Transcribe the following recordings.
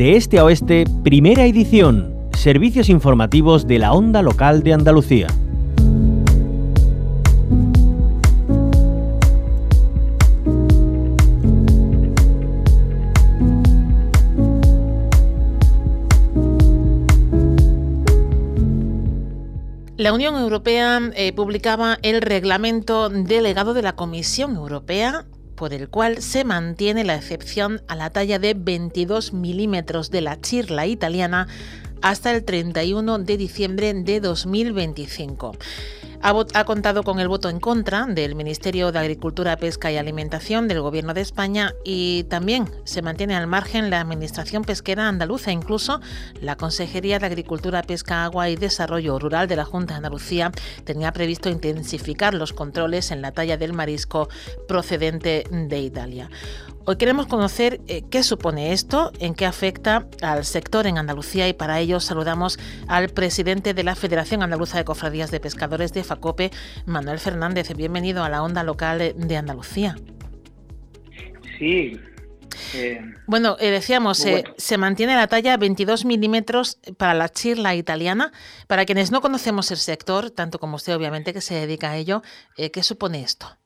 De este a oeste, primera edición. Servicios informativos de la onda local de Andalucía. La Unión Europea eh, publicaba el reglamento delegado de la Comisión Europea por el cual se mantiene la excepción a la talla de 22 milímetros de la chirla italiana hasta el 31 de diciembre de 2025 ha, contado con el voto en contra del Ministerio de Agricultura, Pesca y Alimentación del Gobierno de España y también se mantiene al margen la Administración Pesquera Andaluza. Incluso la Consejería de Agricultura, Pesca, Agua y Desarrollo Rural de la Junta de Andalucía tenía previsto intensificar los controles en la talla del marisco procedente de Italia. Hoy queremos conocer eh, qué supone esto, en qué afecta al sector en Andalucía y para ello saludamos al presidente de la Federación Andaluza de Cofradías de Pescadores de FACOPE, Manuel Fernández. Bienvenido a la onda local de Andalucía. Sí. Eh, bueno, eh, decíamos, se mantiene la talla 22 milímetros para la chirla italiana. Para quienes no conocemos el sector, tanto como usted obviamente que se dedica a ello, ¿qué supone esto?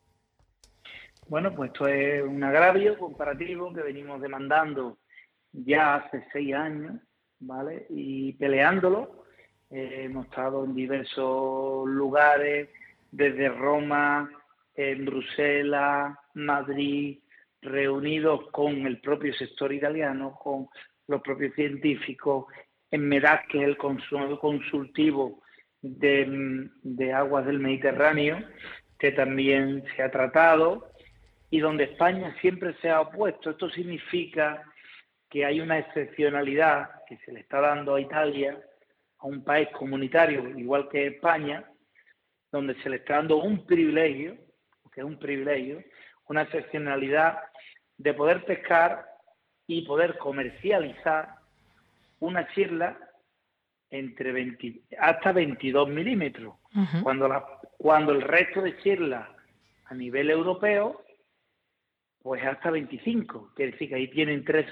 Bueno, pues esto es un agravio comparativo que venimos demandando ya hace seis años, ¿vale? Y peleándolo. Eh, hemos estado en diversos lugares, desde Roma, en Bruselas, Madrid, reunidos con el propio sector italiano, con los propios científicos, en Medac, que es el consultivo de, de aguas del Mediterráneo, que también se ha tratado, y donde España siempre se ha opuesto. Esto significa que hay una excepcionalidad que se le está dando a Italia, a un país comunitario igual que España, donde se le está dando un privilegio, que es un privilegio, una excepcionalidad de poder pescar y poder comercializar una chirla entre 20, hasta 22 milímetros, cuando, la, cuando el resto de chirlas a nivel europeo pues hasta 25. Quiere decir que ahí tienen 3,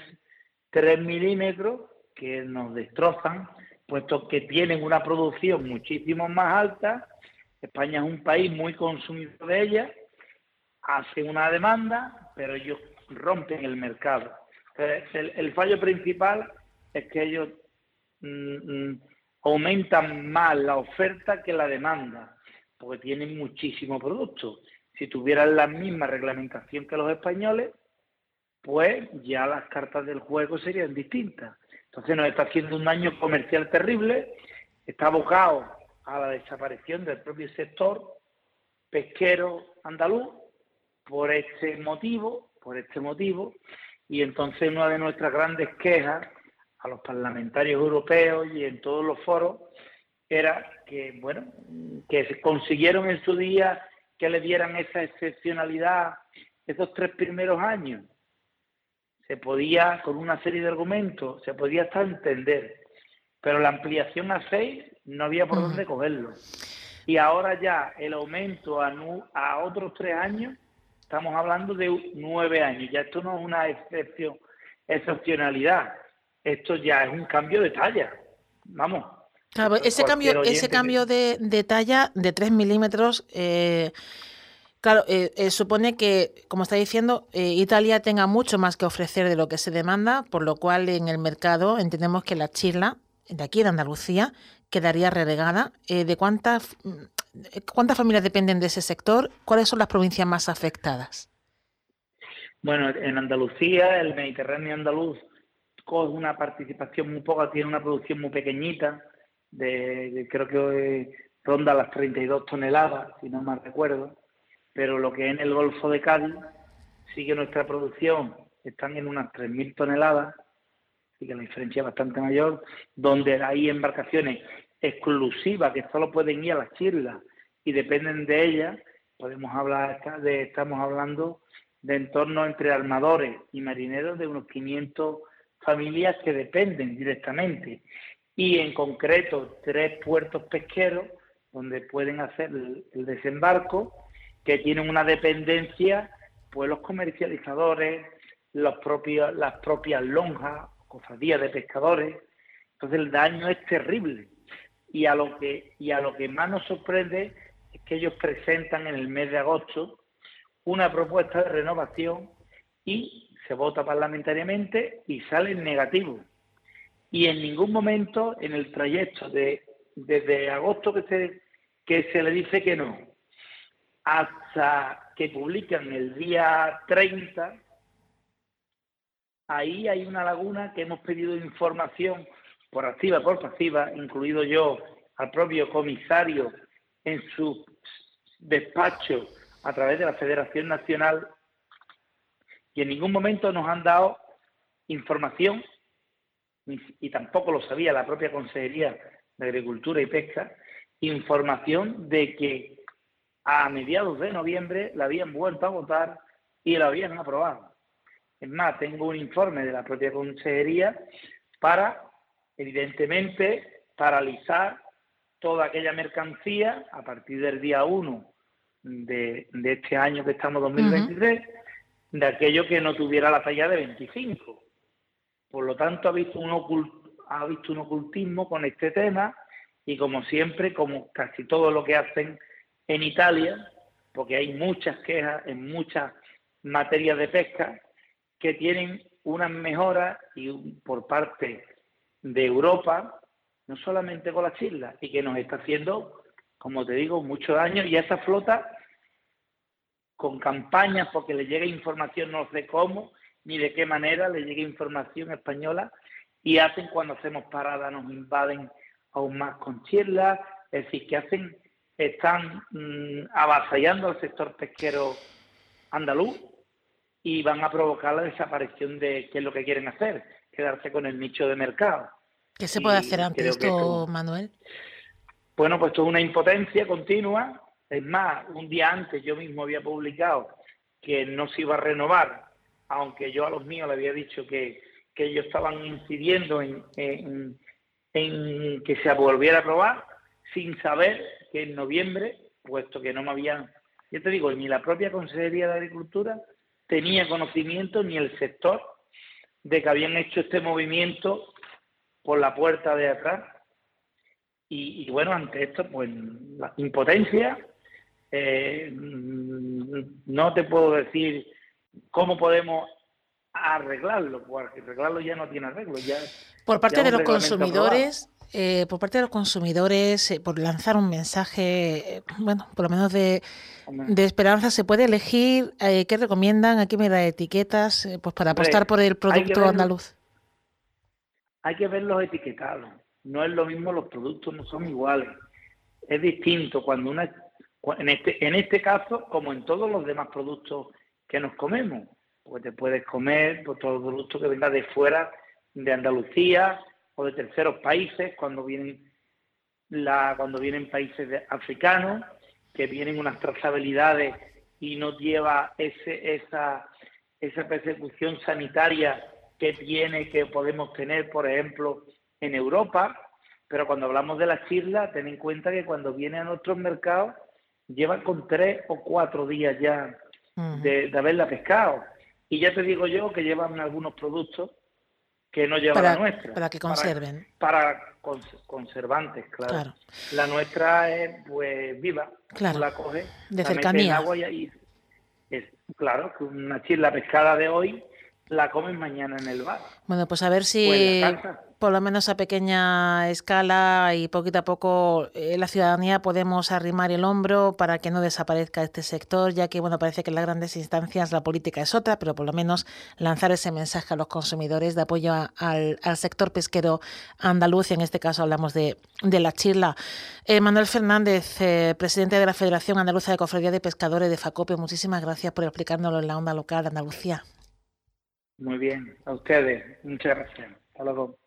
3 milímetros que nos destrozan, puesto que tienen una producción muchísimo más alta. España es un país muy consumidor de ella, hace una demanda, pero ellos rompen el mercado. El, fallo principal es que ellos mm, mm, aumentan más la oferta que la demanda, porque tienen muchísimo producto si tuvieran la misma reglamentación que los españoles, pues ya las cartas del juego serían distintas. Entonces nos está haciendo un daño comercial terrible, está abocado a la desaparición del propio sector pesquero andaluz por este motivo, por este motivo, y entonces una de nuestras grandes quejas a los parlamentarios europeos y en todos los foros era que, bueno, que consiguieron en su día que le dieran esa excepcionalidad esos tres primeros años. Se podía, con una serie de argumentos, se podía hasta entender, pero la ampliación a seis no había por dónde cogerlo. Y ahora ya el aumento a, a otros tres años, estamos hablando de nueve años. Ya esto no es una excepción, excepcionalidad, esto ya es un cambio de talla. Vamos, Claro, ese cambio, ese cambio de, de, talla de 3 milímetros, eh, claro, eh, eh, supone que, como está diciendo, Italia tenga mucho más que ofrecer de lo que se demanda, por lo cual en el mercado entendemos que la chirla, de aquí de Andalucía, quedaría relegada. ¿De cuántas, cuántas familias dependen de ese sector? ¿Cuáles son las provincias más afectadas? Bueno, en Andalucía, el Mediterráneo andaluz coge una participación muy poca, tiene una producción muy pequeñita de, creo que ronda las 32 toneladas, si no mal recuerdo, pero lo que es en el Golfo de Cádiz sigue nuestra producción, están en unas 3.000 toneladas, así que la diferencia es bastante mayor, donde hay embarcaciones exclusivas que solo pueden ir a las chirlas y dependen de ellas, podemos hablar de, estamos hablando de entorno entre armadores y marineros de unos 500 familias que dependen directamente y en concreto tres puertos pesqueros donde pueden hacer el, desembarco, que tienen una dependencia, pues los comercializadores, los propios, las propias lonjas, cofradías de pescadores. Entonces el daño es terrible. Y a lo que, y a lo que más nos sorprende es que ellos presentan en el mes de agosto una propuesta de renovación y se vota parlamentariamente y sale negativo. Y en ningún momento en el trayecto de desde agosto que se, que se le dice que no, hasta que publican el día 30, ahí hay una laguna que hemos pedido información por activa, por pasiva, incluido yo al propio comisario en su despacho a través de la Federación Nacional y en ningún momento nos han dado información y tampoco lo sabía la propia Consejería de Agricultura y Pesca información de que a mediados de noviembre la habían vuelto a votar y la habían aprobado. Es más, tengo un informe de la propia Consejería para, evidentemente, paralizar toda aquella mercancía a partir del día 1 de, este año que estamos 2023, de aquello que no tuviera la talla de 25. Por lo tanto, ha visto un, ha visto un ocultismo con este tema y como siempre, como casi todo lo que hacen en Italia, porque hay muchas quejas en muchas materias de pesca que tienen unas mejoras y por parte de Europa, no solamente con las islas, y que nos está haciendo, como te digo, muchos daño. Y a esa flota con campañas porque le llega información no sé cómo ni de qué manera le llega información española y hacen cuando hacemos parada nos invaden aún más con chirlas, es decir, que hacen, están mm, avasallando al sector pesquero andaluz y van a provocar la desaparición de qué es lo que quieren hacer, quedarse con el nicho de mercado. ¿Qué se puede hacer ante esto, Manuel? Bueno, pues esto es una impotencia continua. Es más, un día antes yo mismo había publicado que no se iba a renovar, aunque yo a los míos le había dicho que que ellos estaban incidiendo en, en, que se volviera a aprobar sin saber que en noviembre, puesto que no me habían, yo te digo, ni la propia Consejería de Agricultura tenía conocimiento ni el sector de que habían hecho este movimiento por la puerta de atrás. Y, bueno, ante esto, pues la impotencia, eh, no te puedo decir cómo podemos arreglarlo, porque arreglarlo ya no tiene arreglo. Ya, por parte de los consumidores, eh, por parte de los consumidores, eh, por lanzar un mensaje, eh, bueno, por lo menos de, de esperanza, se puede elegir qué recomiendan, aquí me da etiquetas, pues para apostar por el producto andaluz. Hay que ver los etiquetados. No es lo mismo, los productos no son iguales. Es distinto cuando una, en este, en este caso, como en todos los demás productos que nos comemos pues te puedes comer por todo el producto que venga de fuera de Andalucía o de terceros países cuando vienen la cuando vienen países africanos que vienen unas trazabilidades y no lleva ese esa esa persecución sanitaria que tiene que podemos tener por ejemplo en Europa. Pero cuando hablamos de la chirla ten en cuenta que cuando viene a nuestros mercados llevan con tres o cuatro días ya de, de haberla pescado y ya te digo yo que llevan algunos productos que no llevan la nuestra. Para que conserven. Para, conservantes, claro. La nuestra es pues viva. Claro. La coge. De cercanía. agua y, es, claro, que una chirla pescada de hoy la comen mañana en el bar. Bueno, pues a ver si por lo menos a pequeña escala y poquito a poco eh, la ciudadanía podemos arrimar el hombro para que no desaparezca este sector, ya que bueno parece que en las grandes instancias la política es otra, pero por lo menos lanzar ese mensaje a los consumidores de apoyo al, sector pesquero andaluz, y en este caso hablamos de, la chirla. Eh, Manuel Fernández, eh, presidente de la Federación Andaluza de Cofradía de Pescadores de FACOPE, muchísimas gracias por explicárnoslo en la onda local de Andalucía. Muy bien, a ustedes, muchas gracias. Hasta luego.